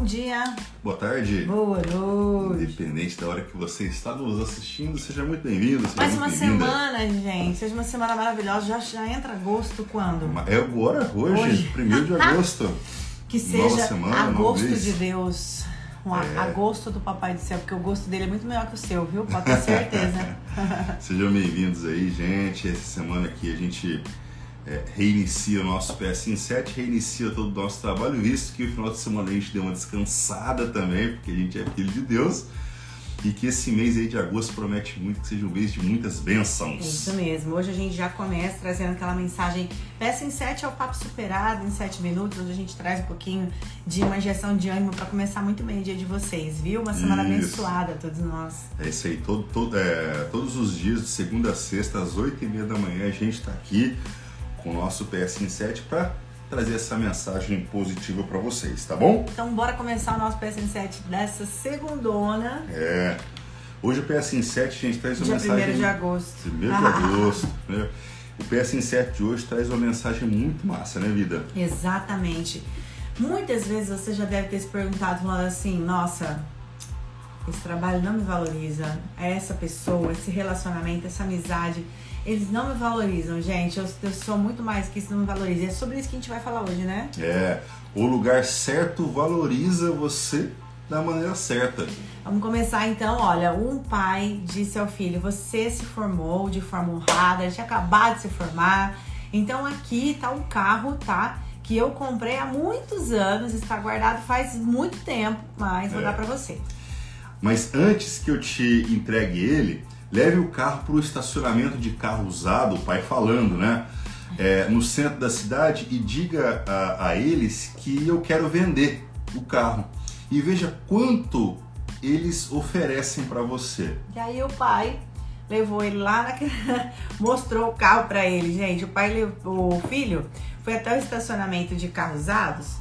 Bom dia. Boa tarde. Boa noite. Independente da hora que você está nos assistindo, seja muito bem-vindo. Mais uma semana, gente. Seja uma semana maravilhosa. Já, já entra agosto quando? É agora, hoje. 1 de agosto. Que Nova seja semana, agosto de Deus. Um É. agosto do Papai do Céu, porque o gosto dele é muito melhor que o seu, viu? Pode ter certeza. Sejam bem-vindos aí, gente. Essa semana aqui a gente é, reinicia o nosso PS 7, reinicia todo o nosso trabalho, visto que o final de semana a gente deu uma descansada também, porque a gente é filho de Deus. E que esse mês aí de agosto promete muito que seja um mês de muitas bênçãos. Isso mesmo. Hoje a gente já começa trazendo aquela mensagem. Peça em 7 é o papo superado em 7 minutos, onde a gente traz um pouquinho de uma injeção de ânimo para começar muito bem o dia de vocês, viu? Uma semana Isso. abençoada a todos nós. É isso aí, todo, todo- é, todos os dias, de segunda a sexta, às 8 e meia da manhã, a gente está aqui com o nosso PS 7 para trazer essa mensagem positiva para vocês, tá bom? Então bora começar o nosso PSN7 dessa segundona, É. Hoje o PS 7, a gente traz uma dia mensagem. 1 de agosto. 1 de agosto, né? O PS 7 de hoje traz uma mensagem muito massa, né, vida? Exatamente. Muitas vezes você já deve ter se perguntado, falando assim, nossa, esse trabalho não me valoriza, essa pessoa, esse relacionamento, essa amizade, eles não me valorizam, gente. Eu, eu sou muito mais que isso não me valoriza. É sobre isso que a gente vai falar hoje, né? É. O lugar certo valoriza você da maneira certa. Vamos começar então, olha, um pai disse ao filho, você se formou de forma honrada, tinha acabado de se formar, então aqui tá um carro, tá? Que eu comprei há muitos anos, está guardado faz muito tempo, mas vou É. dar pra você. Mas antes que eu te entregue ele, leve o carro para o estacionamento de carro usado, o pai falando, né? É, no centro da cidade e diga a, a eles que eu quero vender o carro. E veja quanto eles oferecem para você. E aí o pai levou ele lá, mostrou o carro pra ele, gente. O pai levou, o filho foi até o estacionamento de carros usados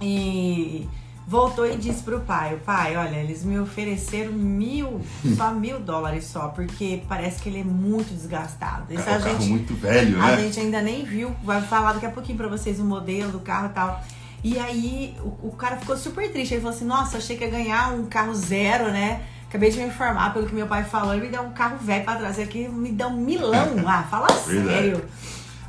e voltou e disse pro pai, o pai, olha, eles me ofereceram mil, só mil dólares só, porque parece que ele é muito desgastado. Isso é um a carro gente, muito velho, a né? gente ainda nem viu, vai falar daqui a pouquinho pra vocês o modelo do carro e tal. E aí o, o cara ficou super triste. Ele falou assim: Nossa, achei que ia ganhar um carro zero, né? Acabei de me informar pelo que meu pai falou. Ele me deu um carro velho pra trazer aqui, me dá um milão. Ah, fala sério.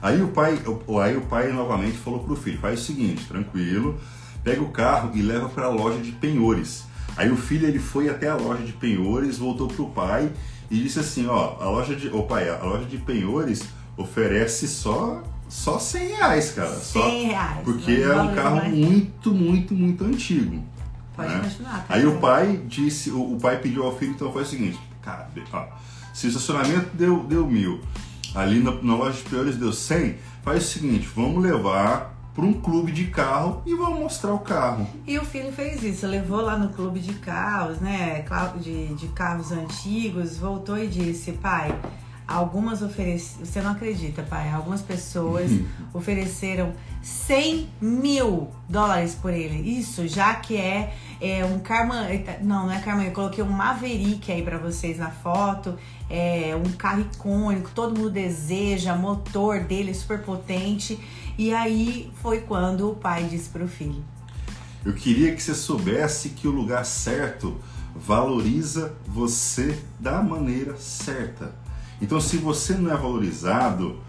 Aí o pai, aí o pai novamente falou pro filho: faz o seguinte, tranquilo, pega o carro e leva para a loja de penhores. Aí o filho ele foi até a loja de penhores, voltou pro pai e disse assim: ó, a loja de, ô pai, a loja de penhores oferece só só 100 reais, cara, só 100 reais. porque é um carro mais. muito, muito, muito antigo. Pode né? continuar. Aí o pai disse, o, o pai pediu ao filho, então foi o seguinte, cara, ó, se o estacionamento deu, deu mil, ali na, na loja de piores deu 100, faz o seguinte, vamos levar para um clube de carro e vamos mostrar o carro. E o filho fez isso, levou lá no clube de carros, né? De, de carros antigos, voltou e disse, pai, algumas ofereceram. Você não acredita, pai? Algumas pessoas ofereceram 100 mil dólares por ele. Isso, já que é, é um Carman. Não, não é Carman, eu coloquei um Maverick aí pra vocês na foto. É um carro icônico, todo mundo deseja, motor dele super potente. E aí foi quando o pai disse pro filho. Eu queria que você soubesse que o lugar certo valoriza você da maneira certa. Então, se você não é valorizado,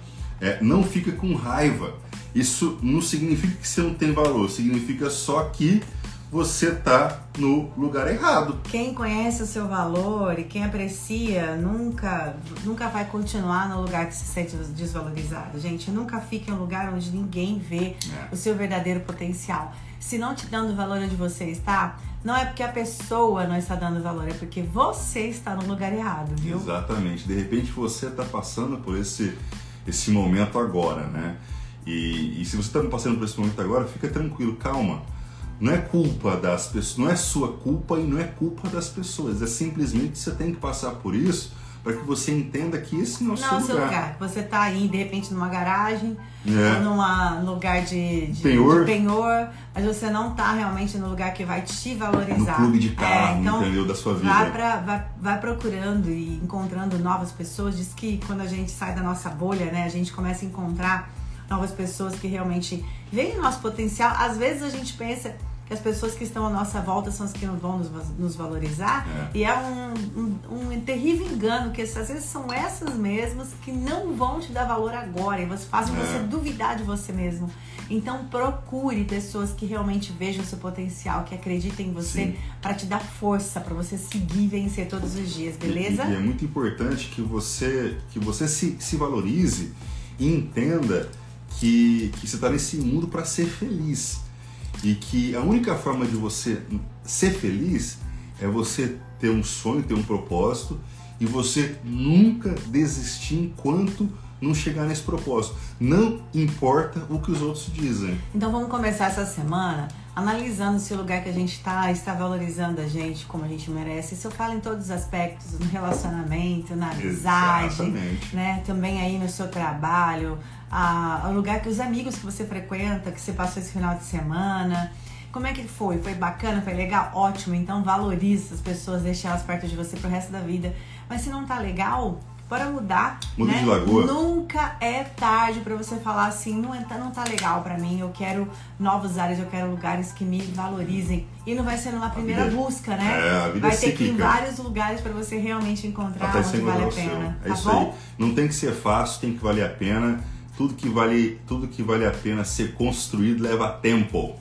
é, não fica com raiva. Isso não significa que você não tem valor, significa só que você tá no lugar errado. Quem conhece o seu valor e quem aprecia nunca, nunca vai continuar no lugar que se sente desvalorizado. Gente, nunca fique em um lugar onde ninguém vê É. o seu verdadeiro potencial. Se não te dando valor onde você está, não é porque a pessoa não está dando valor, é porque você está no lugar errado, viu? Exatamente. De repente você está passando por esse, esse momento agora, né? E, e se você está passando por esse momento agora, fica tranquilo, calma. Não é culpa das pessoas, não é sua culpa e não é culpa das pessoas. É simplesmente você tem que passar por isso para que você entenda que esse não é o Não, seu seu lugar. lugar. Você tá aí, de repente, numa garagem, É. num lugar de, de, Penhor. de penhor, mas você não tá realmente no lugar que vai te No valorizar. clube de carro, É, então, entendeu? Da sua vida. Vai, pra, vai, vai procurando e encontrando novas pessoas. Diz que quando a gente sai da nossa bolha, né, a gente começa a encontrar novas pessoas que realmente veem o nosso potencial. Às vezes a gente pensa que as pessoas que estão à nossa volta são as que não vão nos, nos valorizar. É. E é um, um, um, terrível engano, que às vezes são essas mesmas que não vão te dar valor agora e fazem é. você duvidar de você mesmo. Então procure pessoas que realmente vejam o seu potencial, que acreditem em você para te dar força, para você seguir e vencer todos os dias, beleza? E, e, é muito importante que você, que você se, se valorize e entenda que, que você está nesse mundo para ser feliz. E que a única forma de você ser feliz é você ter um sonho, ter um propósito e você nunca desistir enquanto não chegar nesse propósito. Não importa o que os outros dizem. Então vamos começar essa semana analisando se o lugar que a gente está está valorizando a gente como a gente merece. Isso eu falo em todos os aspectos, no relacionamento, na amizade, Exatamente. né? Também aí no seu trabalho, a, o lugar que os amigos que você frequenta, que você passou esse final de semana. Como é que foi? Foi bacana? Foi legal? Ótimo. Então valorize as pessoas, deixe elas perto de você pro resto da vida. Mas se não tá legal, bora mudar. Muda né? de lagoa. Nunca é tarde para você falar assim, não, é, não tá legal para mim, eu quero novos áreas, eu quero lugares que me valorizem. E não vai ser numa primeira vida, busca, né? É, a vida vai ter que ir em vários lugares para você realmente encontrar Até onde vale a pena. É tá isso bom? aí. Não tem que ser fácil, tem que valer a pena tudo que vale, tudo que vale a pena ser construído leva tempo.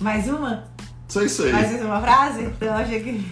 Mais uma? Só isso aí. Mais uma frase? Então, achei que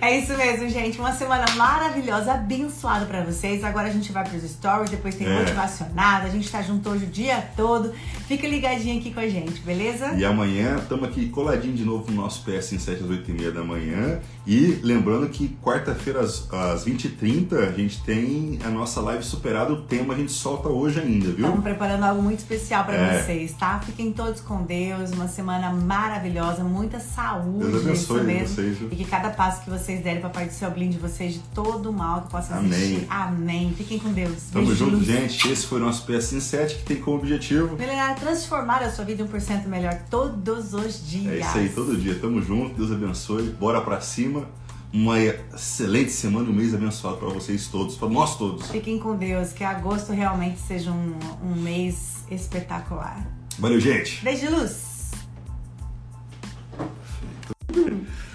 é isso mesmo, gente. Uma semana maravilhosa, abençoada para vocês. Agora a gente vai pros stories, depois tem é. motivacionada. A gente tá junto hoje o dia todo. Fica ligadinho aqui com a gente, beleza? E amanhã estamos aqui coladinho de novo no nosso PS em 7 às 8h30 da manhã. E lembrando que quarta-feira às, às 20h30 a gente tem a nossa live superada. O tema a gente solta hoje ainda, viu? Estamos preparando algo muito especial para é. vocês, tá? Fiquem todos com Deus. Uma semana maravilhosa, muita saúde. Deus abençoe vocês. E que cada passo que vocês derem, Papai do Céu blinde vocês de todo o mal que possa Amém. Amém. Fiquem com Deus. Tamo Beijo junto, gente. Esse foi o nosso PS 7 que tem como objetivo melhorar, transformar a sua vida 1% melhor todos os dias. É isso aí, todo dia. Tamo junto. Deus abençoe. Bora pra cima. Uma excelente semana, um mês abençoado para vocês todos, para nós todos. Fiquem com Deus, que agosto realmente seja um, um mês espetacular. Valeu, gente. Beijo, luz.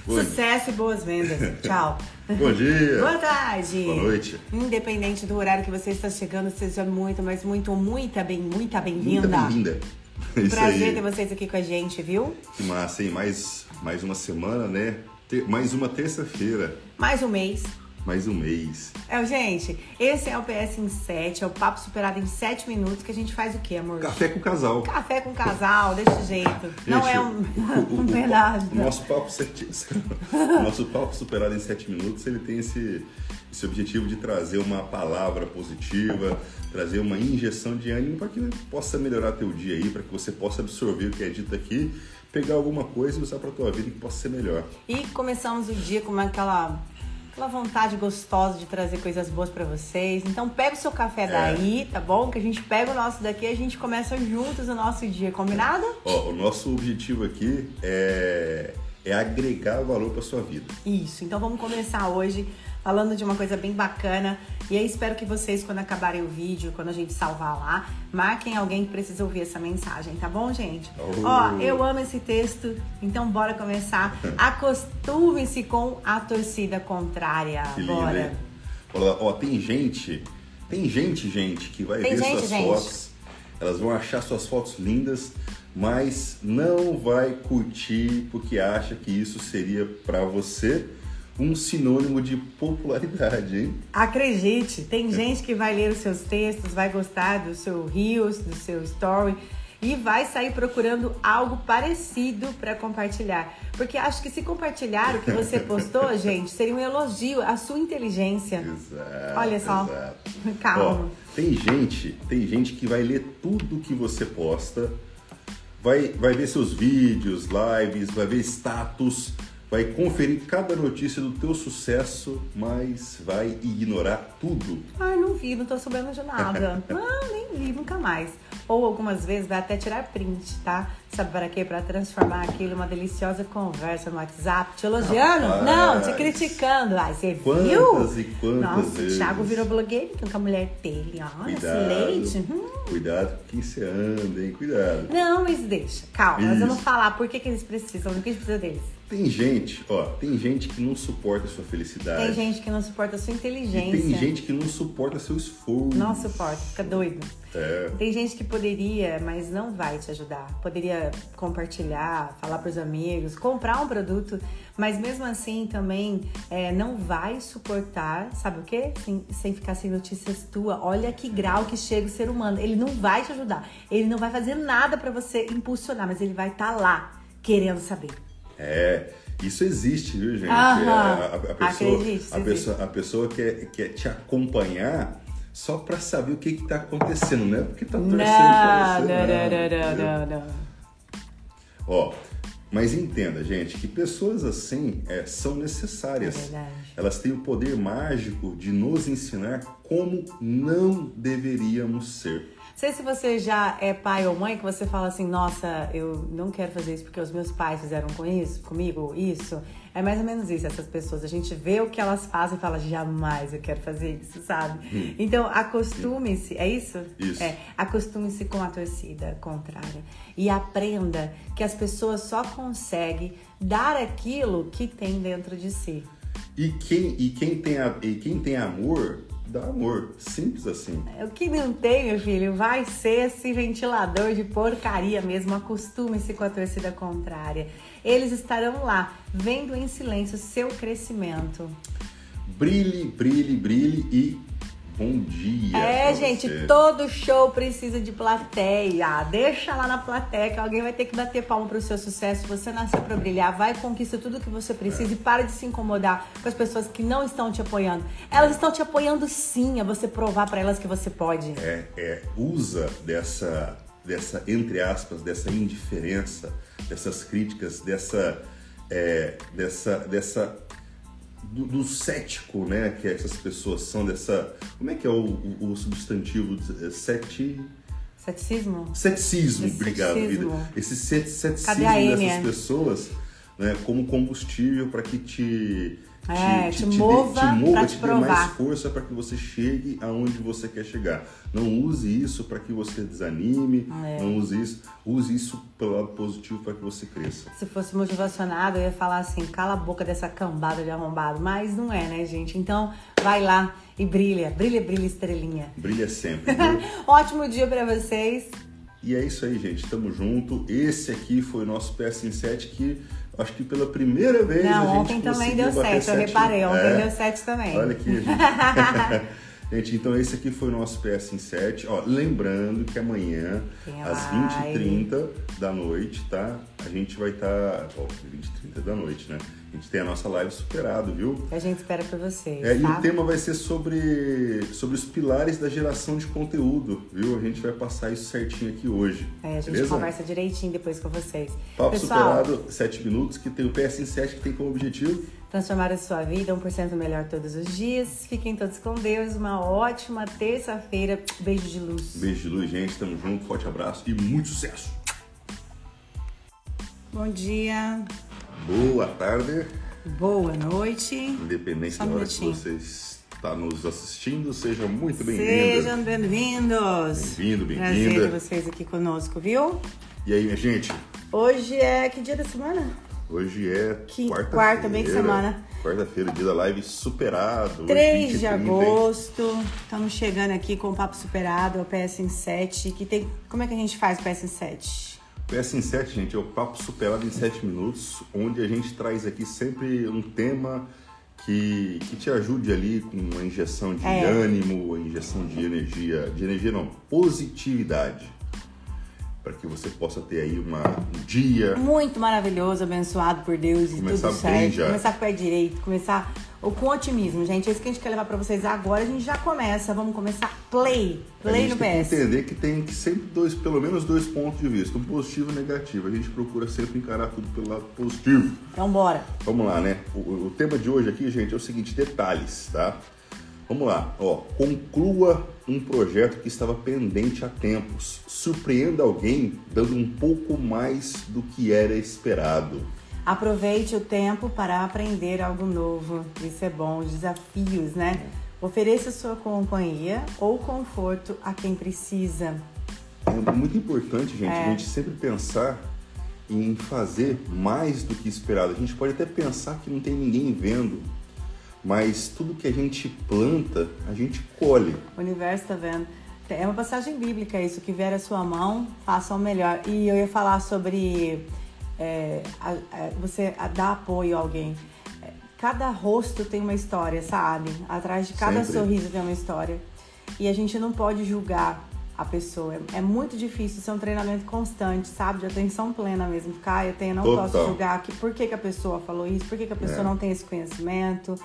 Sucesso e boas vendas. Tchau. Bom dia. Boa tarde. Boa noite. Independente do horário que você está chegando, seja muito, mas muito, muita bem, muita bem-vinda. Muito bem-vinda. Prazer ter vocês aqui com a gente, viu? Que massa, hein? Mais, mais uma semana, né? Mais uma terça-feira. Mais um mês mais um mês. É, gente, esse é o PS em 7, é o papo superado em 7 minutos que a gente faz o quê, amor? Café com casal. Café com casal, desse jeito. Gente, não é um, um pedaço. O, nosso papo, nosso papo superado em 7 minutos, ele tem esse, esse objetivo de trazer uma palavra positiva, trazer uma injeção de ânimo para que possa melhorar teu dia aí, para que você possa absorver o que é dito aqui, pegar alguma coisa e usar para tua vida que possa ser melhor. E começamos o dia com aquela aquela vontade gostosa de trazer coisas boas para vocês. Então pega o seu café é. daí, tá bom? Que a gente pega o nosso daqui e a gente começa juntos o nosso dia, combinado? Ó, o nosso objetivo aqui é, é agregar valor para sua vida. Isso. Então vamos começar hoje falando de uma coisa bem bacana. E aí espero que vocês, quando acabarem o vídeo, quando a gente salvar lá, marquem alguém que precisa ouvir essa mensagem, tá bom, gente? Oh. Ó, eu amo esse texto, então bora começar. Acostume-se com a torcida contrária. Que bora. Olha, ó, tem gente, tem gente, gente, que vai tem ver gente, suas gente. fotos, elas vão achar suas fotos lindas, mas não vai curtir porque acha que isso seria para você um sinônimo de popularidade, hein? Acredite, tem gente que vai ler os seus textos, vai gostar do seu Reels, do seu Story e vai sair procurando algo parecido para compartilhar. Porque acho que se compartilhar o que você postou, gente, seria um elogio à sua inteligência. Exato. Olha só. Exato. Calma. Ó, tem gente, tem gente que vai ler tudo que você posta, vai, vai ver seus vídeos, lives, vai ver status vai conferir cada notícia do teu sucesso, mas vai ignorar tudo. Ah, não vi, não tô sabendo de nada. não, nem vi, nunca mais. ou algumas vezes vai até tirar print, tá? Sabe para quê? Para transformar aquilo em uma deliciosa conversa no WhatsApp. Te elogiando? Rapaz. Não, te criticando. Ai, você Quantas viu? e quantas Nossa, vezes. o Thiago virou blogueirinho com a mulher dele. Olha esse leite. Hum. Cuidado com quem você anda, hein? Cuidado. Não, mas deixa. Calma, nós vamos Isso. falar por que, que eles precisam, por que a gente precisa deles. Tem gente, ó, tem gente que não suporta a sua felicidade. Tem gente que não suporta a sua E inteligência. tem gente que não suporta seu esforço. Não suporta, fica doido. É. Tem gente que poderia, mas não vai te ajudar. Poderia compartilhar, falar pros amigos, comprar um produto, mas mesmo assim também é, não vai suportar, sabe o quê? Sem, sem ficar sem notícias tua. Olha que grau que chega o ser humano. Ele não vai te ajudar. Ele não vai fazer nada pra você impulsionar, mas ele vai estar lá querendo saber. É, isso existe, viu, gente? É, a, a pessoa, Acredite, a pessoa, a pessoa quer, quer te acompanhar só pra saber o que, que tá acontecendo, não é porque tá torcendo pra Não, você. não, não, entendeu? não, não, não. Ó, mas entenda, gente, que pessoas assim é, são necessárias. É verdade. Elas têm o poder mágico de nos ensinar como não deveríamos ser. Não sei se você já é pai ou mãe que você fala assim, nossa, eu não quero fazer isso porque os meus pais fizeram com isso, comigo isso. É mais ou menos isso, essas pessoas. A gente vê o que elas fazem e fala, jamais eu quero fazer isso, sabe? Então, acostume-se, é isso? Isso. É, acostume-se com a torcida contrária. E aprenda que as pessoas só conseguem dar aquilo que tem dentro de si. E quem, e quem, tem, a, e quem tem amor, dá amor. Simples assim. O que não tem, meu filho, vai ser esse ventilador de porcaria mesmo. Acostume-se com a torcida contrária. Eles estarão lá, vendo em silêncio seu crescimento. Brilhe, brilhe, brilhe e bom dia. É, gente, você. todo show precisa de plateia. Deixa lá na plateia que alguém vai ter que bater palma pro seu sucesso. Você nasceu pra brilhar, vai conquista tudo que você precisa e para de se incomodar com as pessoas que não estão te apoiando. Elas estão te apoiando sim, é você provar pra elas que você pode. é, é, usa dessa, dessa, entre aspas, dessa indiferença, dessas críticas, dessa, é, dessa, dessa do, do cético, né, que essas pessoas são dessa, como é que é o, o, o substantivo É seti, Ceticismo? ceticismo, Esse obrigado, ceticismo. vida. Esse cet- ceticismo dessas pessoas, né, como combustível para que te É, te dê- mova pra te te dê provar. mais força para que você chegue aonde você quer chegar. Não use isso para que você desanime, É. não use isso, use isso pelo lado positivo para que você cresça. Se fosse motivacionado, eu ia falar assim, cala a boca dessa cambada de arrombado. Mas não é, né, gente? Então, vai lá e brilha. Brilha, brilha, estrelinha. Brilha sempre. Ótimo dia pra vocês. e é isso aí, gente. Tamo junto. Esse aqui foi o nosso PS em 7 que acho que pela primeira vez a Não, gente ontem também deu sete, eu reparei. Ontem É. deu sete também. Olha aqui, gente. então esse aqui foi o nosso PS em 7. Ó, lembrando que amanhã, às live. 20h30 da noite, tá? A gente vai estar. ó, 20h30 da noite, né? A gente tem a nossa live superado, viu? A gente espera por vocês, É, e tá? o tema vai ser sobre, sobre os pilares da geração de conteúdo, viu? A gente vai passar isso certinho aqui hoje. É, a gente beleza? conversa direitinho depois com vocês. Papo Pessoal, superado, 7 minutos, que tem o PS em 7 que tem como objetivo. Transformar a sua vida 1% melhor todos os dias. Fiquem todos com Deus. Uma ótima terça-feira. Beijo de luz. Beijo de luz, gente. Tamo junto, forte abraço e muito sucesso. Bom dia. Boa tarde. Boa noite. Independente Só da um hora que minutinho. você está nos assistindo, seja muito bem-vinda. Sejam bem-vindos. Bem-vindo, Prazer bem-vinda. ter vocês aqui conosco, viu? E aí, minha gente? Hoje é que dia da semana? Hoje é quarta-feira. quarta, bem que semana. Quarta-feira, dia da live superado. 3 hoje, de 20 30, hein? agosto. Estamos chegando aqui com o Papo Superado, o PS em 7. Que tem... Como é que a gente faz o PS em 7? PS em 7, gente, é o papo superado em 7 minutos, onde a gente traz aqui sempre um tema que, que te ajude ali com uma injeção de É. ânimo, uma injeção de energia, de energia não, positividade. Para que você possa ter aí uma, um dia Muito maravilhoso, abençoado por Deus e tudo certo. já. Começar com o pé direito, começar ou com otimismo, gente. É isso que a gente quer levar pra vocês agora. A gente já começa. Vamos começar play. Play no tem PS. que entender que tem que sempre dois, pelo menos dois pontos de vista, um positivo e um negativo. A gente procura sempre encarar tudo pelo lado positivo. Então bora. Vamos lá, né? O, o tema de hoje aqui, gente, é o seguinte, detalhes, tá? Vamos lá, ó. Conclua um projeto que estava pendente há tempos. Surpreenda alguém dando um pouco mais do que era esperado. Aproveite o tempo para aprender algo novo. Isso é bom. Os desafios, né? Ofereça sua companhia ou conforto a quem precisa. É muito importante, gente, é. a gente sempre pensar em fazer mais do que esperado. A gente pode até pensar que não tem ninguém vendo, mas tudo que a gente planta, a gente colhe. O universo está vendo. É uma passagem bíblica isso, que vier a sua mão, faça o melhor. E eu ia falar sobre é, a, a, você dar apoio a alguém. Cada rosto tem uma história, sabe? Atrás de cada Sempre. sorriso tem uma história. E a gente não pode julgar a pessoa. É, muito difícil, isso é um treinamento constante, sabe? De atenção plena mesmo. Ficar, eu tenho, não Total. posso julgar que, por que, que a pessoa falou isso, por que, que a pessoa é. não tem esse conhecimento.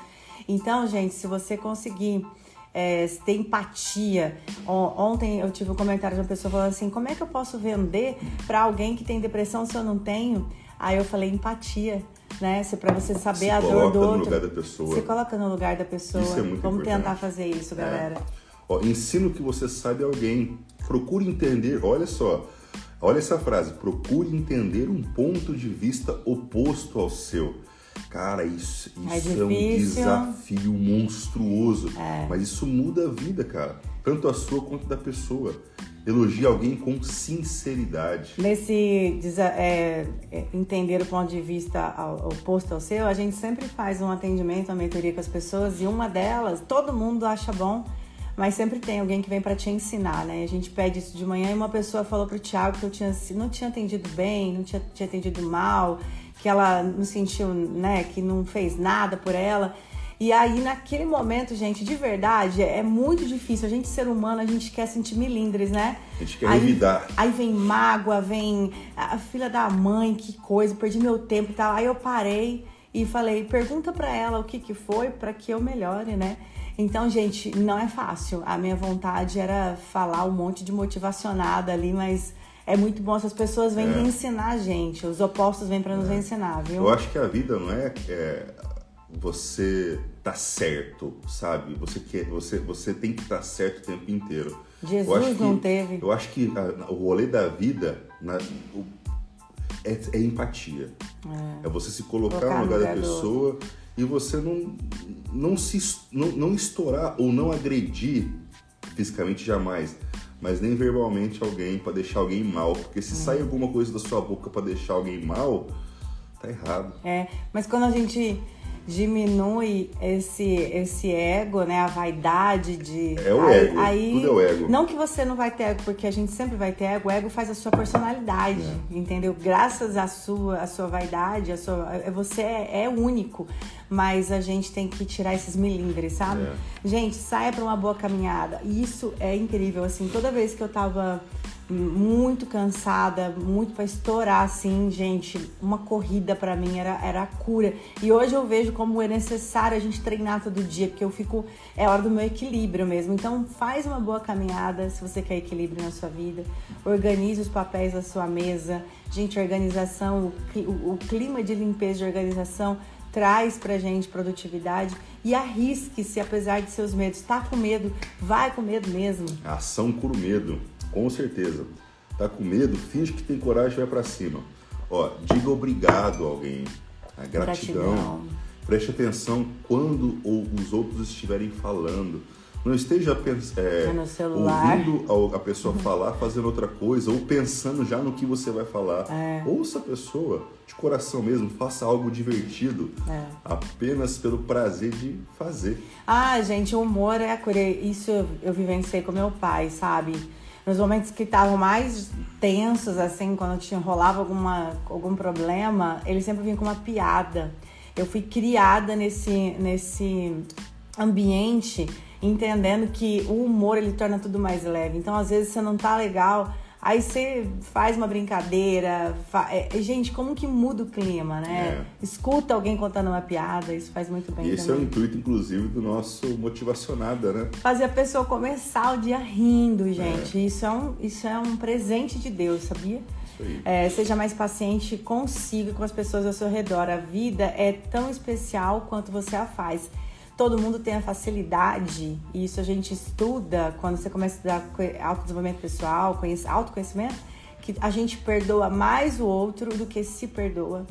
Então, gente, se você conseguir é, ter empatia. Ontem eu tive um comentário de uma pessoa falando assim: como é que eu posso vender para alguém que tem depressão se eu não tenho? Aí eu falei: empatia. Né? Para você saber se a dor do outro. no lugar da pessoa. Você coloca no lugar da pessoa. Isso é muito Vamos importante. tentar fazer isso, é. galera. É. Ó, ensina o que você sabe alguém. Procure entender. Olha só. Olha essa frase. Procure entender um ponto de vista oposto ao seu. Cara, isso, é isso é, é um desafio monstruoso. É. Mas isso muda a vida, cara. Tanto a sua quanto da pessoa. Elogie alguém com sinceridade. Nesse é, é, entender o ponto de vista oposto ao seu, a gente sempre faz um atendimento, uma mentoria com as pessoas e uma delas, todo mundo acha bom, mas sempre tem alguém que vem para te ensinar, né? A gente pede isso de manhã e uma pessoa falou pro Thiago que eu tinha, não tinha atendido bem, não tinha, tinha atendido mal que ela não sentiu, né, que não fez nada por ela. E aí, naquele momento, gente, de verdade, é muito difícil. A gente, ser humano, a gente quer sentir milindres, né? A gente quer aí, revidar. Aí vem mágoa, vem a filha da mãe, que coisa, perdi meu tempo e tal. Aí eu parei e falei, pergunta para ela o que, que foi para que eu melhore, né? Então, gente, não é fácil. A minha vontade era falar um monte de motivacionada ali, mas é muito bom essas pessoas vêm é. ensinar a gente. Os opostos vêm para nos é. ensinar, viu? Eu acho que a vida não é, é você tá certo, sabe? Você quer, você, você tem que estar tá certo o tempo inteiro. Jesus não teve. Eu acho que a, o rolê da vida na, o, é, é, empatia. É. é. você se colocar, colocar no lugar, lugar da pessoa e você não, não se não, não estourar ou não agredir fisicamente jamais mas nem verbalmente alguém para deixar alguém mal, porque se sai alguma coisa da sua boca para deixar alguém mal, tá errado. É, mas quando a gente diminui esse esse ego, né, a vaidade de É o ego, aí, tudo é o ego. Não que você não vai ter ego, porque a gente sempre vai ter ego, o ego faz a sua personalidade, é. entendeu? Graças à sua a sua vaidade, a sua você é, é único, mas a gente tem que tirar esses milindres, sabe? É. Gente, saia para uma boa caminhada. Isso é incrível assim, toda vez que eu tava muito cansada, muito para estourar assim, gente. Uma corrida para mim era, era a cura. E hoje eu vejo como é necessário a gente treinar todo dia, porque eu fico é hora do meu equilíbrio mesmo. Então faz uma boa caminhada se você quer equilíbrio na sua vida. Organize os papéis da sua mesa. Gente, organização, o, o clima de limpeza de organização traz pra gente produtividade e arrisque-se apesar de seus medos. Tá com medo, vai com medo mesmo. ação cura o medo. Com certeza. Tá com medo? Finge que tem coragem e vai para cima. Ó, diga obrigado a alguém. A gratidão. gratidão. Preste atenção quando os outros estiverem falando. Não esteja é, ouvindo a pessoa falar, fazendo outra coisa, ou pensando já no que você vai falar. É. Ouça a pessoa, de coração mesmo, faça algo divertido, é. apenas pelo prazer de fazer. Ah, gente, o humor é a cura. Isso eu, eu vivenciei com meu pai, sabe? nos momentos que estavam mais tensos, assim, quando tinha, rolava alguma, algum problema, ele sempre vinha com uma piada. Eu fui criada nesse, nesse ambiente, entendendo que o humor ele torna tudo mais leve. Então, às vezes, você não tá legal, Aí você faz uma brincadeira. Fa... É, gente, como que muda o clima, né? É. Escuta alguém contando uma piada, isso faz muito bem. E esse também. é o intuito, inclusive, do nosso Motivacionada, né? Fazer a pessoa começar o dia rindo, gente. É. Isso, é um, isso é um presente de Deus, sabia? É, seja mais paciente consigo com as pessoas ao seu redor. A vida é tão especial quanto você a faz. Todo mundo tem a facilidade, e isso a gente estuda quando você começa a estudar autodesenvolvimento pessoal, autoconhecimento, que a gente perdoa mais o outro do que se perdoa.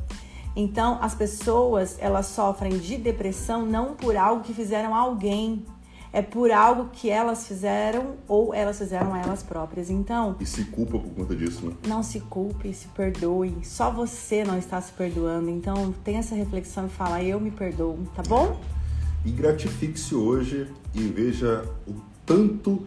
Então, as pessoas, elas sofrem de depressão não por algo que fizeram a alguém, é por algo que elas fizeram ou elas fizeram a elas próprias. Então. E se culpa por conta disso, né? Não se culpe, se perdoe. Só você não está se perdoando. Então, tenha essa reflexão e fala: eu me perdoo, tá bom? E gratifique-se hoje e veja o tanto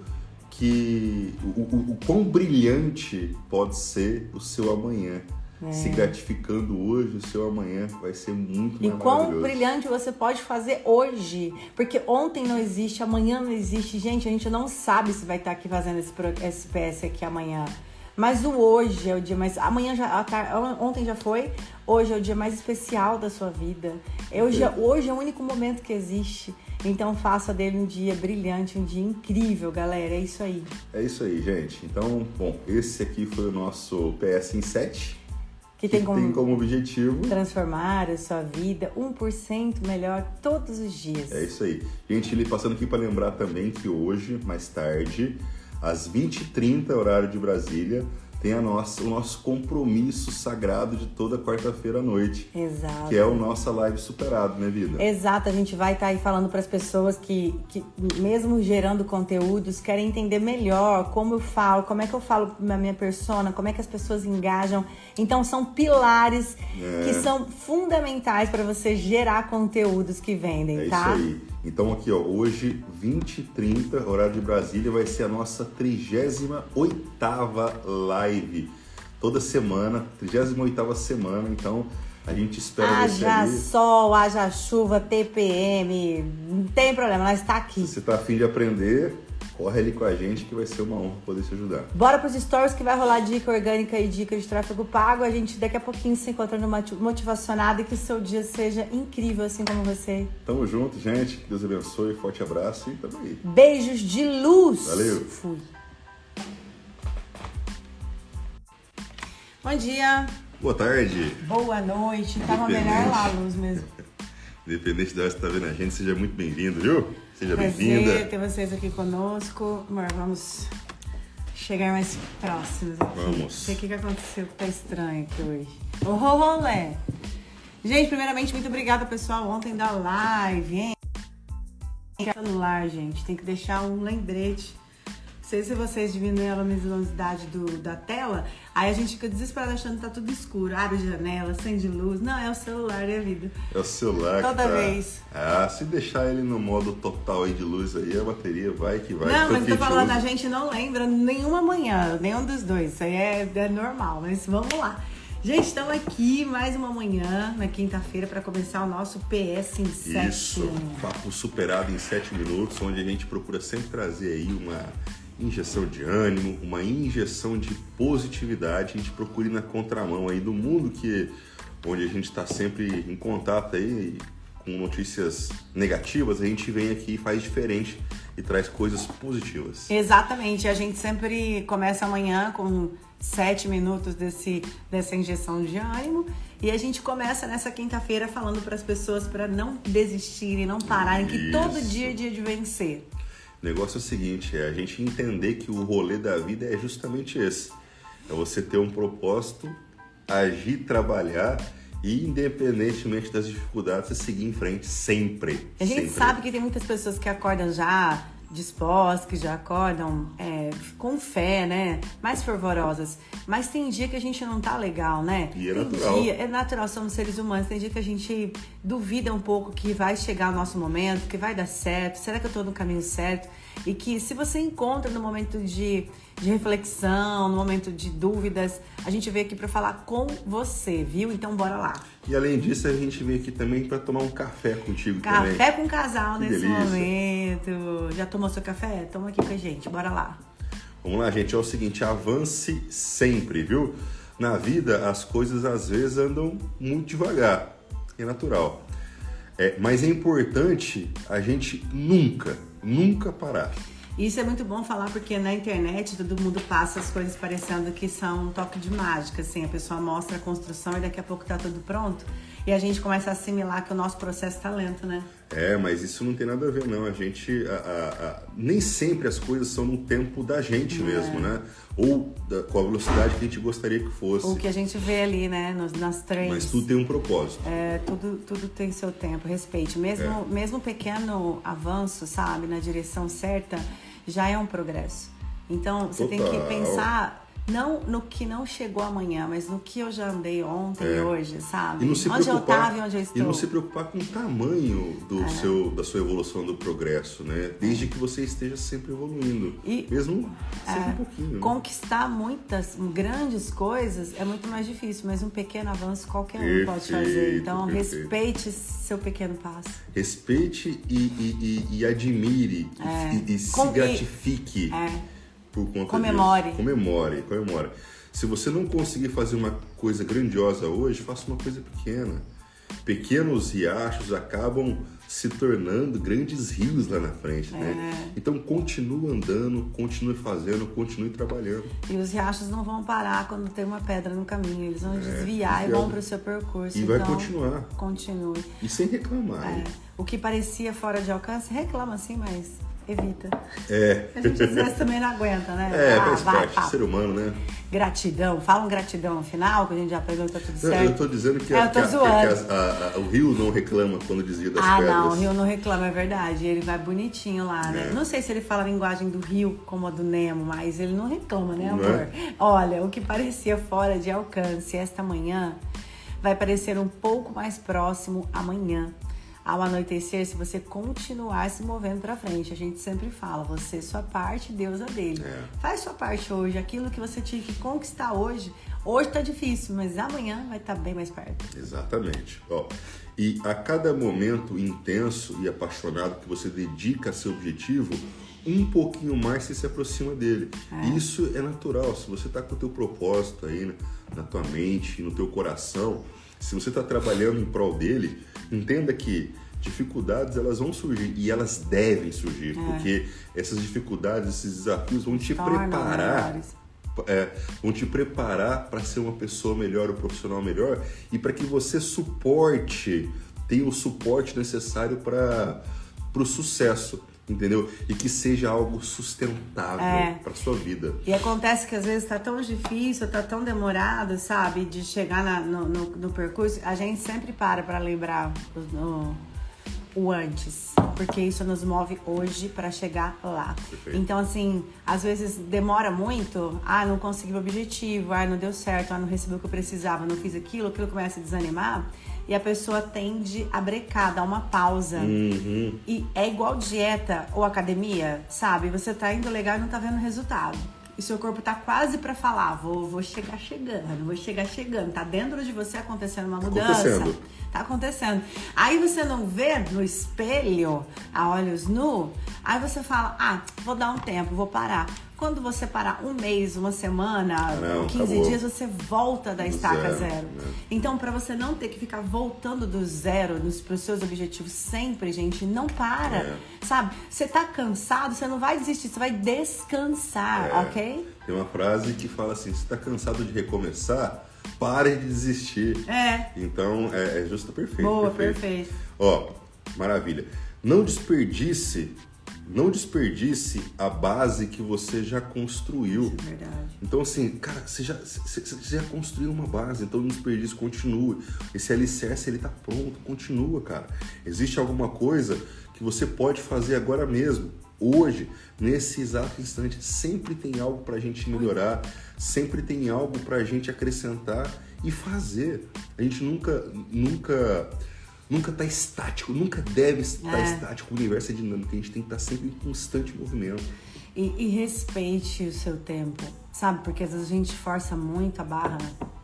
que. o, o, o quão brilhante pode ser o seu amanhã. É. Se gratificando hoje, o seu amanhã vai ser muito e mais E quão brilhante você pode fazer hoje. Porque ontem não existe, amanhã não existe. Gente, a gente não sabe se vai estar aqui fazendo esse, esse PS aqui amanhã. Mas o hoje é o dia mais. Amanhã já. Ontem já foi. Hoje é o dia mais especial da sua vida. Hoje, é, hoje é o único momento que existe. Então faça dele um dia brilhante, um dia incrível, galera. É isso aí. É isso aí, gente. Então, bom, esse aqui foi o nosso PS em 7 que, tem, como, tem como objetivo transformar a sua vida 1% melhor todos os dias. É isso aí. Gente, passando aqui para lembrar também que hoje, mais tarde, às 20h30, horário de Brasília, tem a nossa, o nosso compromisso sagrado de toda quarta-feira à noite. Exato. Que é o nossa live superado, né, vida? Exato, a gente vai estar tá aí falando para as pessoas que, que, mesmo gerando conteúdos, querem entender melhor como eu falo, como é que eu falo na minha persona, como é que as pessoas engajam. Então, são pilares é. que são fundamentais para você gerar conteúdos que vendem, é tá? Isso aí. Então aqui, ó, hoje, 20 e 30, horário de Brasília, vai ser a nossa 38ª live. Toda semana, 38ª semana, então a gente espera haja ali. sol, haja chuva, TPM, não tem problema, nós está aqui. Você está afim de aprender, corre ali com a gente que vai ser uma honra poder te ajudar. Bora pros stories que vai rolar dica orgânica e dica de tráfego pago. A gente daqui a pouquinho se encontra no motivacionado e que o seu dia seja incrível assim como você. Tamo junto, gente. Que Deus abençoe. Forte abraço e tamo aí. Beijos de luz. Valeu. Fui. Bom dia. Boa tarde. Boa noite. Tava melhor lá a luz mesmo. Independente da hora que você tá vendo a gente, seja muito bem-vindo, viu? Seja bem-vinda. ter vocês aqui conosco. Amor, vamos chegar mais próximos aqui. Vamos. Não sei o que, que aconteceu que tá estranho aqui hoje. O rolê. Gente, primeiramente, muito obrigada, pessoal, ontem da live, hein? Celular, gente, tem que deixar um lembrete sei se vocês diminuem a luminosidade do, da tela, aí a gente fica desesperado achando que tá tudo escuro. Abre janela, acende luz. Não, é o celular, é a vida. É o celular Toda tá... vez. Ah, se deixar ele no modo total aí de luz aí, a bateria vai que vai. Não, mas tô falando, a gente não lembra nenhuma manhã, nenhum dos dois. Isso aí é, é normal, mas vamos lá. Gente, estamos aqui mais uma manhã, na quinta-feira, para começar o nosso PS em 7. Isso, papo superado em 7 minutos, onde a gente procura sempre trazer aí uma injeção de ânimo, uma injeção de positividade. A gente procura ir na contramão aí do mundo que onde a gente está sempre em contato aí com notícias negativas, a gente vem aqui e faz diferente e traz coisas positivas. Exatamente, a gente sempre começa amanhã com sete minutos desse, dessa injeção de ânimo e a gente começa nessa quinta-feira falando para as pessoas para não desistirem, não pararem, Isso. que todo dia é dia de vencer. O negócio é o seguinte, é a gente entender que o rolê da vida é justamente esse. É você ter um propósito, agir, trabalhar e independentemente das dificuldades, você seguir em frente sempre. A gente sempre. sabe que tem muitas pessoas que acordam já dispostas, que já acordam é, com fé, né? Mais fervorosas. Mas tem dia que a gente não tá legal, né? E é tem natural. Dia, é natural, somos seres humanos. Tem dia que a gente duvida um pouco que vai chegar o nosso momento, que vai dar certo. Será que eu tô no caminho certo? E que se você encontra no momento de, de reflexão, no momento de dúvidas, a gente veio aqui para falar com você, viu? Então bora lá. E além disso, a gente veio aqui também para tomar um café contigo café também. Café com casal que nesse delícia. momento. Já tomou seu café? Toma aqui com a gente, bora lá. Vamos lá, gente. É o seguinte, avance sempre, viu? Na vida, as coisas às vezes andam muito devagar. É natural. É, mas é importante a gente nunca, nunca parar. Isso é muito bom falar porque na internet todo mundo passa as coisas parecendo que são um toque de mágica, assim, a pessoa mostra a construção e daqui a pouco tá tudo pronto. E a gente começa a assimilar que o nosso processo tá lento, né? É, mas isso não tem nada a ver, não. A gente. A, a, a, nem sempre as coisas são no tempo da gente é. mesmo, né? Ou da, com a velocidade que a gente gostaria que fosse. O que a gente vê ali, né? Nos, nas três. Mas tudo tem um propósito. É, tudo, tudo tem seu tempo. Respeite. Mesmo, é. mesmo um pequeno avanço, sabe, na direção certa, já é um progresso. Então, você Total. tem que pensar não no que não chegou amanhã, mas no que eu já andei ontem e é. hoje, sabe? E não se onde eu estava e onde eu estou. E não se preocupar com o tamanho do é. seu, da sua evolução, do progresso, né? Desde que você esteja sempre evoluindo. E, mesmo sempre é, um pouquinho. Né? Conquistar muitas grandes coisas é muito mais difícil, mas um pequeno avanço qualquer perfeito, um pode fazer. Então, perfeito. respeite seu pequeno passo. Respeite e, e, e, e admire e, é. se gratifique. É por conta comemore. disso. Comemore. Comemore, Se você não conseguir fazer uma coisa grandiosa hoje, faça uma coisa pequena. Pequenos riachos acabam se tornando grandes rios lá na frente, né? é. Então continue andando, continue fazendo, continue trabalhando. E os riachos não vão parar quando tem uma pedra no caminho, eles vão é, desviar e vão para o seu percurso. E então, vai continuar. Continue. E sem reclamar. É. O que parecia fora de alcance, reclama assim, mas evita. É. A gente às vezes também não aguenta, né? É, ah, faz vai, parte, ser humano, né? Gratidão. Fala um gratidão no final, que a gente já aprendeu que tá tudo certo. Eu, eu tô dizendo que, é, a, que, a, que a, o rio não reclama quando desvia das ah, pedras. Ah, não, o rio não reclama, é verdade. Ele vai bonitinho lá, né? É. Não sei se ele fala a linguagem do rio como a do Nemo, mas ele não reclama, né, amor? É? Olha, o que parecia fora de alcance esta manhã vai parecer um pouco mais próximo amanhã ao anoitecer, se você continuar se movendo para frente. A gente sempre fala, você sua parte, Deus a dele. É. Faz sua parte hoje, aquilo que você tinha que conquistar hoje. Hoje tá difícil, mas amanhã vai estar tá bem mais perto. Exatamente. Ó, e a cada momento intenso e apaixonado que você dedica a seu objetivo, um pouquinho mais você se aproxima dele. É. Isso é natural. Se você está com o teu propósito aí na tua mente, no teu coração, se você está trabalhando em prol dele, entenda que dificuldades elas vão surgir e elas devem surgir, é. porque essas dificuldades, esses desafios vão te preparar. É, vão te preparar para ser uma pessoa melhor, um profissional melhor e para que você suporte, tenha o suporte necessário para o sucesso entendeu? E que seja algo sustentável é. para sua vida. E acontece que às vezes está tão difícil, está tão demorado, sabe, de chegar na, no, no, no, percurso. A gente sempre para para lembrar o, o, antes, porque isso nos move hoje para chegar lá. Perfeito. Então assim, às vezes demora muito. Ah, não consegui o objetivo. Ah, não deu certo. Ah, não recebi o que eu precisava. Não fiz aquilo. Aquilo começa a desanimar e a pessoa tende a brecar, dar uma pausa. Uhum. E é igual dieta ou academia, sabe? Você tá indo legal e não tá vendo resultado. E seu corpo tá quase para falar, vou, vou chegar chegando, vou chegar chegando. Tá dentro de você acontecendo uma mudança. Acontecendo. Tá acontecendo. Aí você não vê no espelho, a olhos nu, aí você fala, ah, vou dar um tempo, vou parar. Quando você parar um mês, uma semana, não, 15 acabou. dias, você volta da estaca zero. zero. Né? Então, para você não ter que ficar voltando do zero para os seus objetivos sempre, gente, não para. É. Sabe? Você tá cansado, você não vai desistir, você vai descansar, é. ok? Tem uma frase que fala assim: se tá cansado de recomeçar, pare de desistir. É. Então, é, é justo perfeito. Boa, perfeito. perfeito. Ó, maravilha. Não desperdice não desperdice a base que você já construiu. Isso é verdade. Então, assim, cara, você já, você, você já construiu uma base, então não desperdice, continue. Esse alicerce, ele tá pronto, continua, cara. Existe alguma coisa que você pode fazer agora mesmo, hoje, nesse exato instante. Sempre tem algo pra gente melhorar, sempre tem algo pra gente acrescentar e fazer. A gente nunca, nunca nunca está estático, nunca deve estar é. estático. O universo é dinâmico, a gente tem que estar tá sempre em constante movimento. E, e, respeite o seu tempo, sabe? Porque às vezes a gente força muito a barra,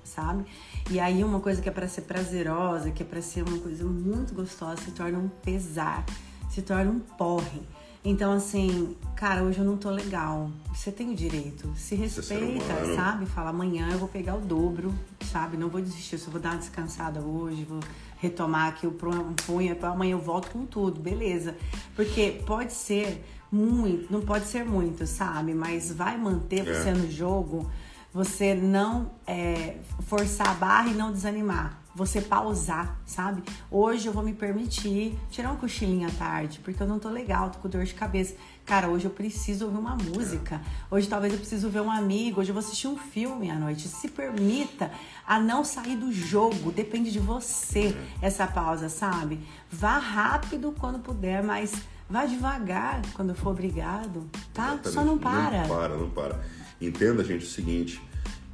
sabe? E aí uma coisa que é para ser prazerosa, que é para ser uma coisa muito gostosa, se torna um pesar, se torna um porre. Então, assim, cara, hoje eu não tô legal. Você tem o direito. Se respeita, sabe? Fala, amanhã eu vou pegar o dobro, sabe? Não vou desistir, só vou dar uma descansada hoje, vou retomar aqui o punho, amanhã eu volto com tudo, beleza. Porque pode ser muito, não pode ser muito, sabe? Mas vai manter é. você no jogo você não é, forçar a barra e não desanimar. Você pausar, sabe? Hoje eu vou me permitir tirar um cochilinho à tarde, porque eu não tô legal, tô com dor de cabeça. Cara, hoje eu preciso ouvir uma música. Hoje talvez eu preciso ver um amigo. Hoje eu vou assistir um filme à noite. Se permita a não sair do jogo. Depende de você essa pausa, sabe? Vá rápido quando puder, mas vá devagar quando for obrigado, tá? Exatamente. Só não para. Não para, não para. Entenda, gente, o seguinte,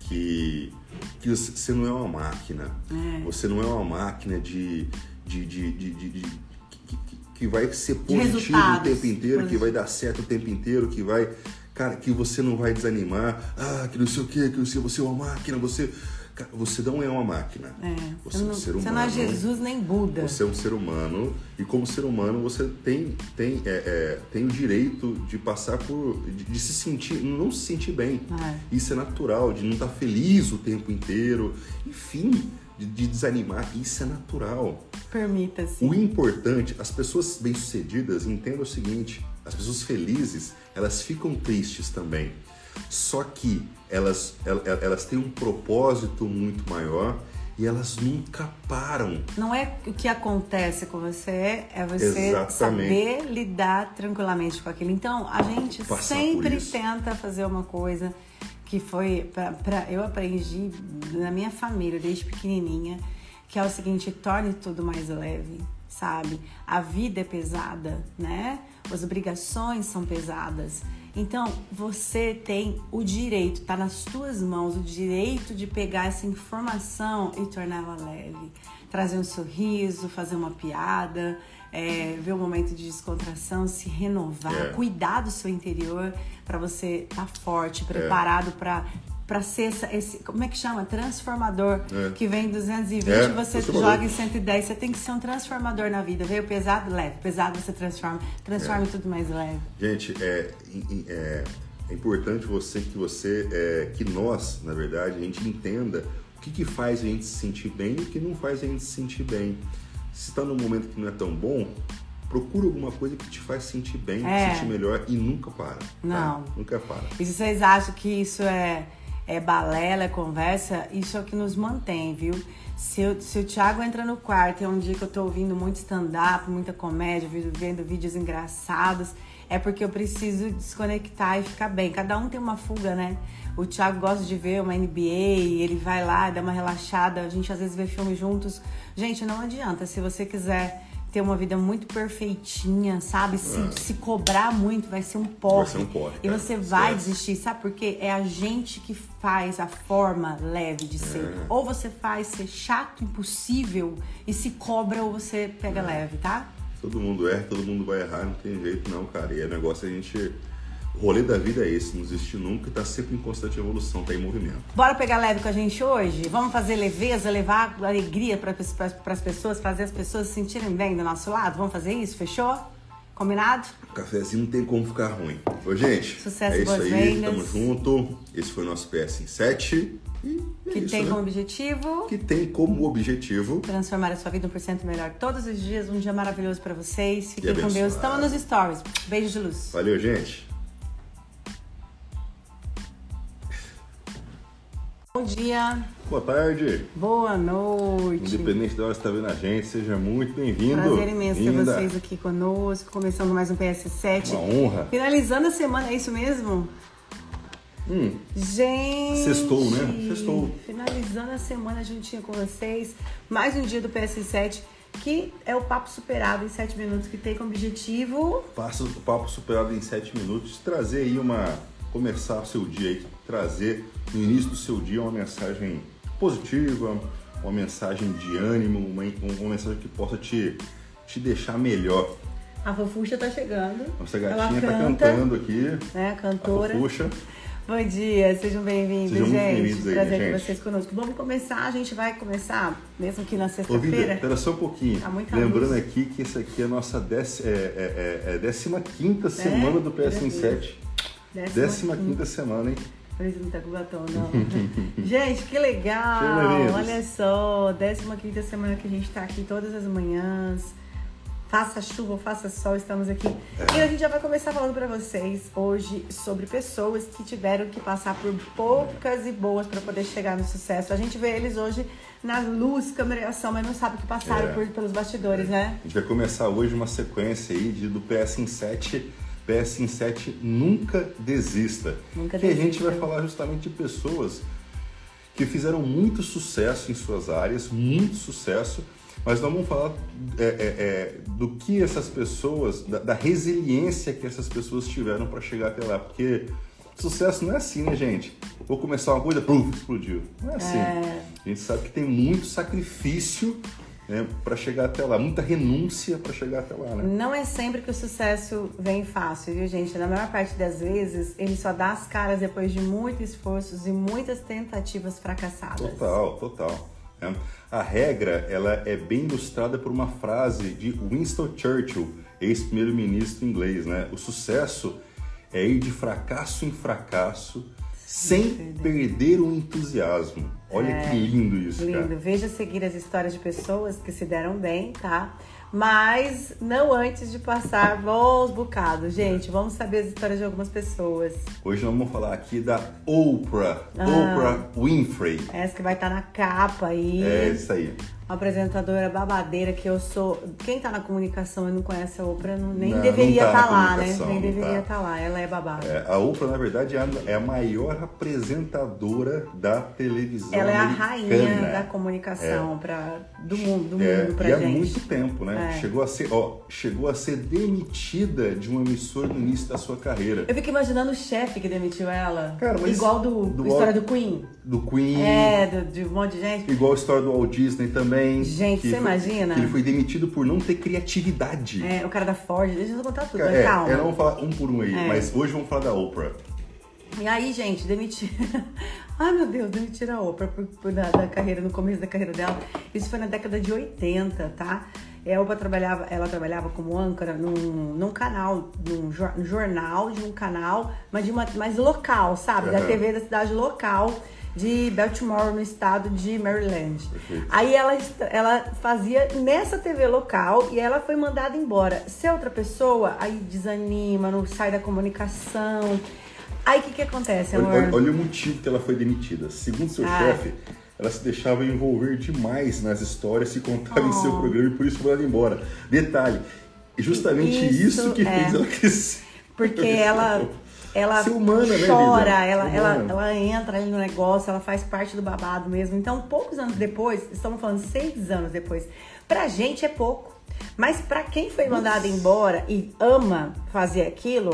que, que você não é uma máquina. É. Você não é uma máquina de, de, de, de, de- que, que- vai ser positivo o tempo inteiro, que Positivo. vai dar certo o tempo inteiro, que vai. Cara, que você não vai desanimar. Ah, que não sei o quê, que você, você é uma máquina, você. Você não é uma máquina. É, Você você, é um não, ser você não é humano. Jesus nem Buda. Você é um ser humano e como ser humano você tem tem é, é, tem o direito de passar por de, de se sentir não se sentir bem. É. Isso é natural, de não estar feliz o tempo inteiro, enfim, de, de desanimar. Isso é natural. Permita-se. O importante, as pessoas bem-sucedidas entendam o seguinte: as pessoas felizes, elas ficam tristes também. Só que elas, el- el- elas têm um propósito muito maior e elas nunca param. Não é o que acontece com você, é você Exatamente. saber lidar tranquilamente com aquilo. Então, a gente Passar sempre tenta fazer uma coisa que foi pra, pra- eu aprendi na minha família desde pequenininha, que é o seguinte, torne tudo mais leve, sabe? A vida é pesada, né? As obrigações são pesadas. Então, você tem o direito, tá nas tuas mãos, o direito de pegar essa informação e torná-la leve. Trazer um sorriso, fazer uma piada, é, ver um momento de descontração, se renovar, É. cuidar do seu interior para você estar forte, preparado para para ser esse, como é que chama? Transformador, É. que vem 220 É, e você joga em 110. Você tem que ser um transformador na vida. Veio pesado, leve. Pesado você transforma. Transforma É. tudo mais leve. Gente, é, é, é- importante você que você, é, que nós, na verdade, a gente entenda o que, que faz a gente se sentir bem e o que não faz a gente se sentir bem. Se está num momento que não é tão bom, procura alguma coisa que te faz sentir bem, É. sentir melhor e nunca para. tá? Não. Nunca para. E se vocês acham que isso é, é balela, é conversa, isso é o que nos mantém, viu? Se, eu- se o Thiago entra no quarto é um dia que eu tô ouvindo muito stand-up, muita comédia, vendo, vídeos engraçados, é porque eu preciso desconectar e ficar bem. Cada um tem uma fuga, né? O Thiago gosta de ver uma NBA, ele vai lá, dá uma relaxada, a gente às vezes vê filme juntos. Gente, não adianta. Se você quiser ter uma vida muito perfeitinha, sabe? Se, É. se cobrar muito, vai ser um porre. Vai ser um porre, E você vai Esquece. desistir, sabe por quê? É a gente que faz a forma leve de ser. É. Ou você faz ser chato, impossível e se cobra, ou você pega leve, tá? Todo mundo erra, todo mundo vai errar, não tem jeito não, cara. E é negócio a gente. O rolê da vida é esse, não desistir nunca e tá sempre em constante evolução, tá em movimento. Bora pegar leve com a gente hoje? Vamos fazer leveza, levar alegria para as pessoas, fazer as pessoas se sentirem bem do nosso lado? Vamos fazer isso? Fechou? Combinado? O cafezinho não tem como ficar ruim. Ô, gente, Sucesso, é isso aí, vendas. tamo junto. Esse foi o nosso PS em 7. E é Que isso, tem né? como objetivo Que tem como objetivo. transformar a sua vida 1% melhor todos os dias. Um dia maravilhoso para vocês. Fiquem com Deus. Estamos nos stories. Beijo de luz. Valeu, gente. Bom dia, Boa tarde. boa noite. Independente da hora que você tá vendo a gente, seja muito bem-vindo. Prazer imenso ter Linda. vocês aqui conosco, começando mais um PS7. Uma honra. Finalizando a semana, é isso mesmo? Hum, Gente! Sextou, né? Sextou. Finalizando a semana juntinho com vocês. Mais um dia do PS7, que é o Papo Superado em 7 minutos, que tem como objetivo... passa o papo superado em 7 minutos. Trazer aí uma. Começar o seu dia aí, trazer no início do seu dia uma mensagem positiva, uma mensagem de ânimo, uma, uma mensagem que possa te, te deixar melhor. A Fofuxa tá chegando. Nossa gatinha tá canta, cantando aqui. Né, a A cantora. fofuxa. Bom dia, sejam bem-vindos, gente. bem-vindos aí, Prazer ter gente. vocês conosco. Vamos começar, a gente vai começar, mesmo que na sexta-feira. espera só um pouquinho. Tá Lembrando luz. aqui que isso aqui é a nossa décima, é, é, é, é décima quinta semana do PS em 7. Décima quinta semana, hein? Por isso não tá com batom, não. gente, que legal! Olha só, 15 semana que a gente tá aqui todas as manhãs. Faça chuva, faça sol, estamos aqui. É. E a gente já vai começar falando para vocês hoje sobre pessoas que tiveram que passar por poucas e boas para poder chegar no sucesso. A gente vê eles hoje na luz, câmera e ação, mas não sabe o que passaram é. por, pelos bastidores, né? A gente vai começar hoje uma sequência aí de, do PS em 7 PS em 7 nunca desista. Nunca que desista. a gente vai falar justamente de pessoas que fizeram muito sucesso em suas áreas, muito sucesso, mas nós vamos falar é, é, é, do que essas pessoas, da, da resiliência que essas pessoas tiveram para chegar até lá, porque sucesso não é assim, né, gente? Vou começar uma coisa, pum, explodiu. Não é assim. É. A gente sabe que tem muito sacrifício né, para chegar até lá, muita renúncia para chegar até lá, né? Não é sempre que o sucesso vem fácil, viu, gente? Na maior parte das vezes, ele só dá as caras depois de muitos esforços e muitas tentativas fracassadas. Total, total. Né? A regra ela é bem ilustrada por uma frase de Winston Churchill, ex-primeiro-ministro inglês, né? O sucesso é ir de fracasso em fracasso sem perder o entusiasmo. Olha é, que lindo isso, lindo. cara. Veja seguir as histórias de pessoas que se deram bem, tá? Mas não antes de passar bons bocados. Gente, vamos saber as histórias de algumas pessoas. Hoje nós vamos falar aqui da Oprah. Ah, Oprah Winfrey. Essa que vai estar na capa aí. É isso aí apresentadora babadeira que eu sou. Quem tá na comunicação e não conhece a Oprah não, nem não, deveria estar tá, tá lá, né? Nem deveria estar tá. tá lá. Ela é babada. É, a Oprah, na verdade, é a, é a, maior apresentadora da televisão. Ela americana. é a rainha da comunicação é. pra, do mundo, do é, mundo pra e gente. há muito tempo, né? É. Chegou, a ser, ó, chegou a ser demitida de uma emissora no início da sua carreira. Eu fico imaginando o chefe que demitiu ela. Cara, mas Igual do, do história do Queen. Do Queen. É, do, de um monte de gente. Igual a história do Walt Disney também. Gente, você imagina? Que ele foi demitido por não ter criatividade. É, o cara da Ford, deixa eu contar tudo, é, calma. É, vamos falar um por um aí, é. mas hoje vamos falar da Oprah. E aí, gente, demitir. Ai, meu Deus, demitiram a Oprah por, por da, da, carreira, no começo da carreira dela. Isso foi na década de 80, tá? É, a Oprah trabalhava, ela trabalhava como âncora num, num canal, num jornal de um canal, mas de uma, mais local, sabe? Da TV da cidade local de Baltimore, no estado de Maryland. Perfeito. Aí ela, ela fazia nessa TV local e ela foi mandada embora. Se é outra pessoa, aí desanima, não sai da comunicação. Aí o que, que acontece, amor? Olha, olha, o motivo que ela foi demitida. Segundo seu ah. chefe, ela se deixava envolver demais nas histórias, se contava oh. em seu oh. programa e por isso foi mandada embora. Detalhe, justamente isso, isso que é. fez ela crescer. Porque ela ela humana, né, chora, né, ela, ela, ela entra ali no negócio, ela faz parte do babado mesmo. Então, poucos anos depois, estamos falando seis anos depois, pra gente é pouco. Mas para quem foi mandado embora e ama fazer aquilo,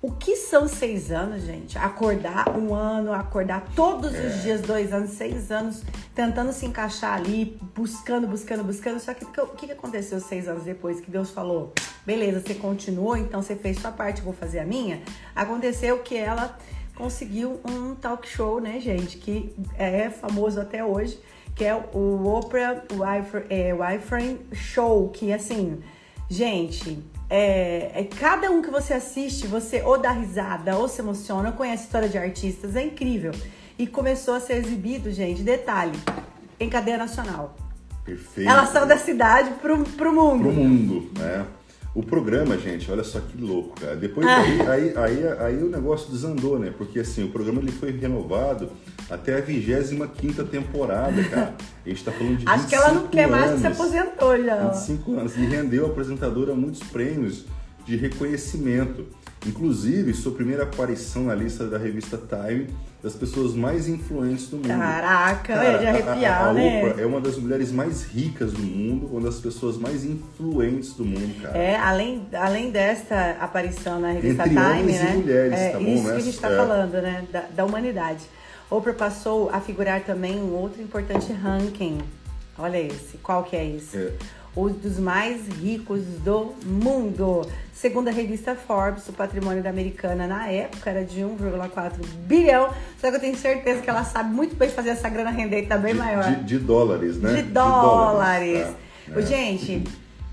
o que são seis anos, gente? Acordar um ano, acordar todos é. os dias, dois anos, seis anos, tentando se encaixar ali, buscando, buscando, buscando. Só que o que, que aconteceu seis anos depois que Deus falou? Beleza, você continuou, então você fez sua parte, vou fazer a minha. Aconteceu que ela conseguiu um talk show, né, gente, que é famoso até hoje, que é o Oprah Winfrey é, Show, que assim, gente, é, é, cada um que você assiste, você ou dá risada, ou se emociona, ou conhece história de artistas, é incrível. E começou a ser exibido, gente, detalhe, em cadeia nacional. Perfeito. Ela saiu da cidade pro, pro mundo. Pro mundo, né? O programa, gente, olha só que louco, cara. Depois ah. aí, aí, aí, aí, o negócio desandou, né? Porque assim, o programa ele foi renovado até a 25 temporada, cara. A gente tá falando de Acho que ela não quer mais que se aposentou já. 25 anos. E rendeu a apresentadora muitos prêmios de reconhecimento. Inclusive, sua primeira aparição na lista da revista Time das pessoas mais influentes do mundo. Caraca, Cara, é de arrepiar, a, a, a né? Oprah é uma das mulheres mais ricas do mundo, uma das pessoas mais influentes do mundo, cara. É, além, além desta aparição na revista Entre Time, homens né? E mulheres, é, tá bom, isso né? que a gente está é. falando, né? Da, da humanidade. Oprah passou a figurar também um outro importante ranking. Olha esse. Qual que é esse? É. Um dos mais ricos do mundo. Segundo a revista Forbes, o patrimônio da americana na época era de 1,4 bilhão. Só que eu tenho certeza que ela sabe muito bem fazer essa grana render tá bem de, maior. De, de, dólares, né? De dólares. De dólares tá? Gente,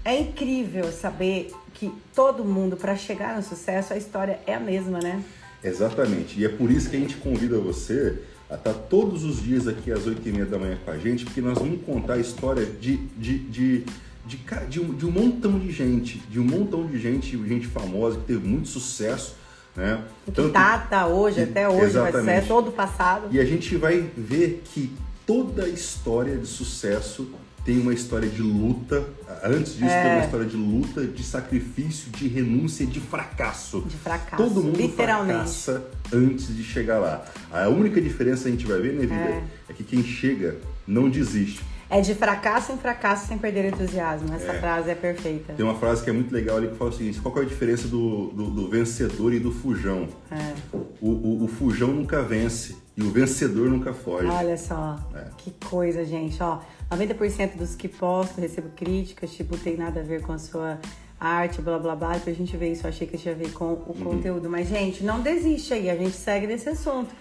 é incrível saber que todo mundo, para chegar no sucesso, a história é a mesma, né? Exatamente. E é por isso que a gente convida você a estar todos os dias aqui às 8 e meia da manhã com a gente, porque nós vamos contar a história de, de, de de, de, um, de um montão de gente, de um montão de gente, gente famosa, que teve muito sucesso. Né? Que Tanto, tá, tá hoje, até hoje, exatamente. vai ser todo passado. E a gente vai ver que toda história de sucesso tem uma história de luta. Antes disso, é. tem uma história de luta, de sacrifício, de renúncia, de fracasso. De fracasso. Todo mundo fracassa antes de chegar lá. A única diferença que a gente vai ver na vida é, é que quem chega não desiste. É de fracasso em fracasso sem perder entusiasmo. Essa é. frase é perfeita. Tem uma frase que é muito legal ali que fala o seguinte: qual é a diferença do, do, do vencedor e do fujão? É. O, o, o, fujão nunca vence e o vencedor nunca foge. Olha só, é. que coisa, gente. Ó, 90% dos que posto recebo críticas, tipo, tem nada a ver com a sua arte, blá blá blá. Pra gente ver isso, achei que tinha a ver com o uhum. conteúdo. Mas, gente, não desiste aí, a gente segue nesse assunto.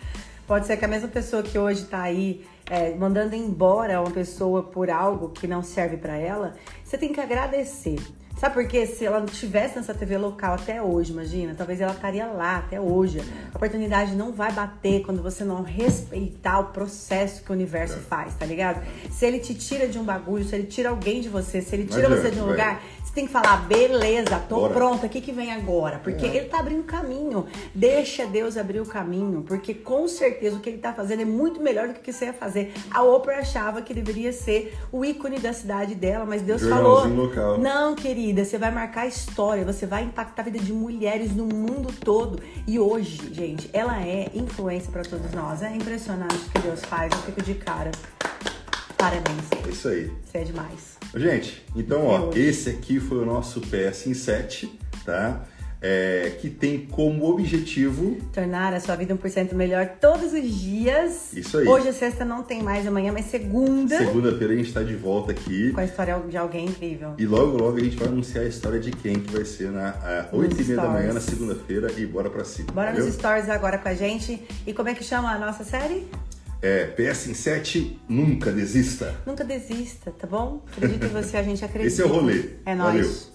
Pode ser que a mesma pessoa que hoje tá aí é, mandando embora uma pessoa por algo que não serve para ela, você tem que agradecer. Sabe por quê? Se ela não tivesse nessa TV local até hoje, imagina, talvez ela estaria lá até hoje. A oportunidade não vai bater quando você não respeitar o processo que o universo faz, tá ligado? Se ele te tira de um bagulho, se ele tira alguém de você, se ele tira você de um lugar, tem que falar, beleza, tô Bora. pronta, o que, que vem agora? Porque é. ele tá abrindo caminho. Deixa Deus abrir o caminho, porque com certeza o que ele tá fazendo é muito melhor do que você ia fazer. A Oprah achava que deveria ser o ícone da cidade dela, mas Deus falou: local. Não, querida, você vai marcar a história, você vai impactar a vida de mulheres no mundo todo. E hoje, gente, ela é influência para todos nós. É impressionante o que Deus faz, eu fico de cara. Parabéns. É isso aí. Você é demais. Gente, então, ó, esse aqui foi o nosso PS em 7, tá? É, que tem como objetivo tornar a sua vida 1% melhor todos os dias. Isso aí. Hoje a sexta não tem mais amanhã, mas segunda. Segunda-feira a gente está de volta aqui. Com a história de alguém incrível. E logo, logo a gente vai anunciar a história de quem que vai ser na 8 e meia da manhã na segunda-feira e bora pra cima. Bora nos stories agora com a gente. E como é que chama a nossa série? É, PS em 7, nunca desista. Nunca desista, tá bom? Acredito em você, a gente acredita. Esse é o rolê. É nóis. Valeu.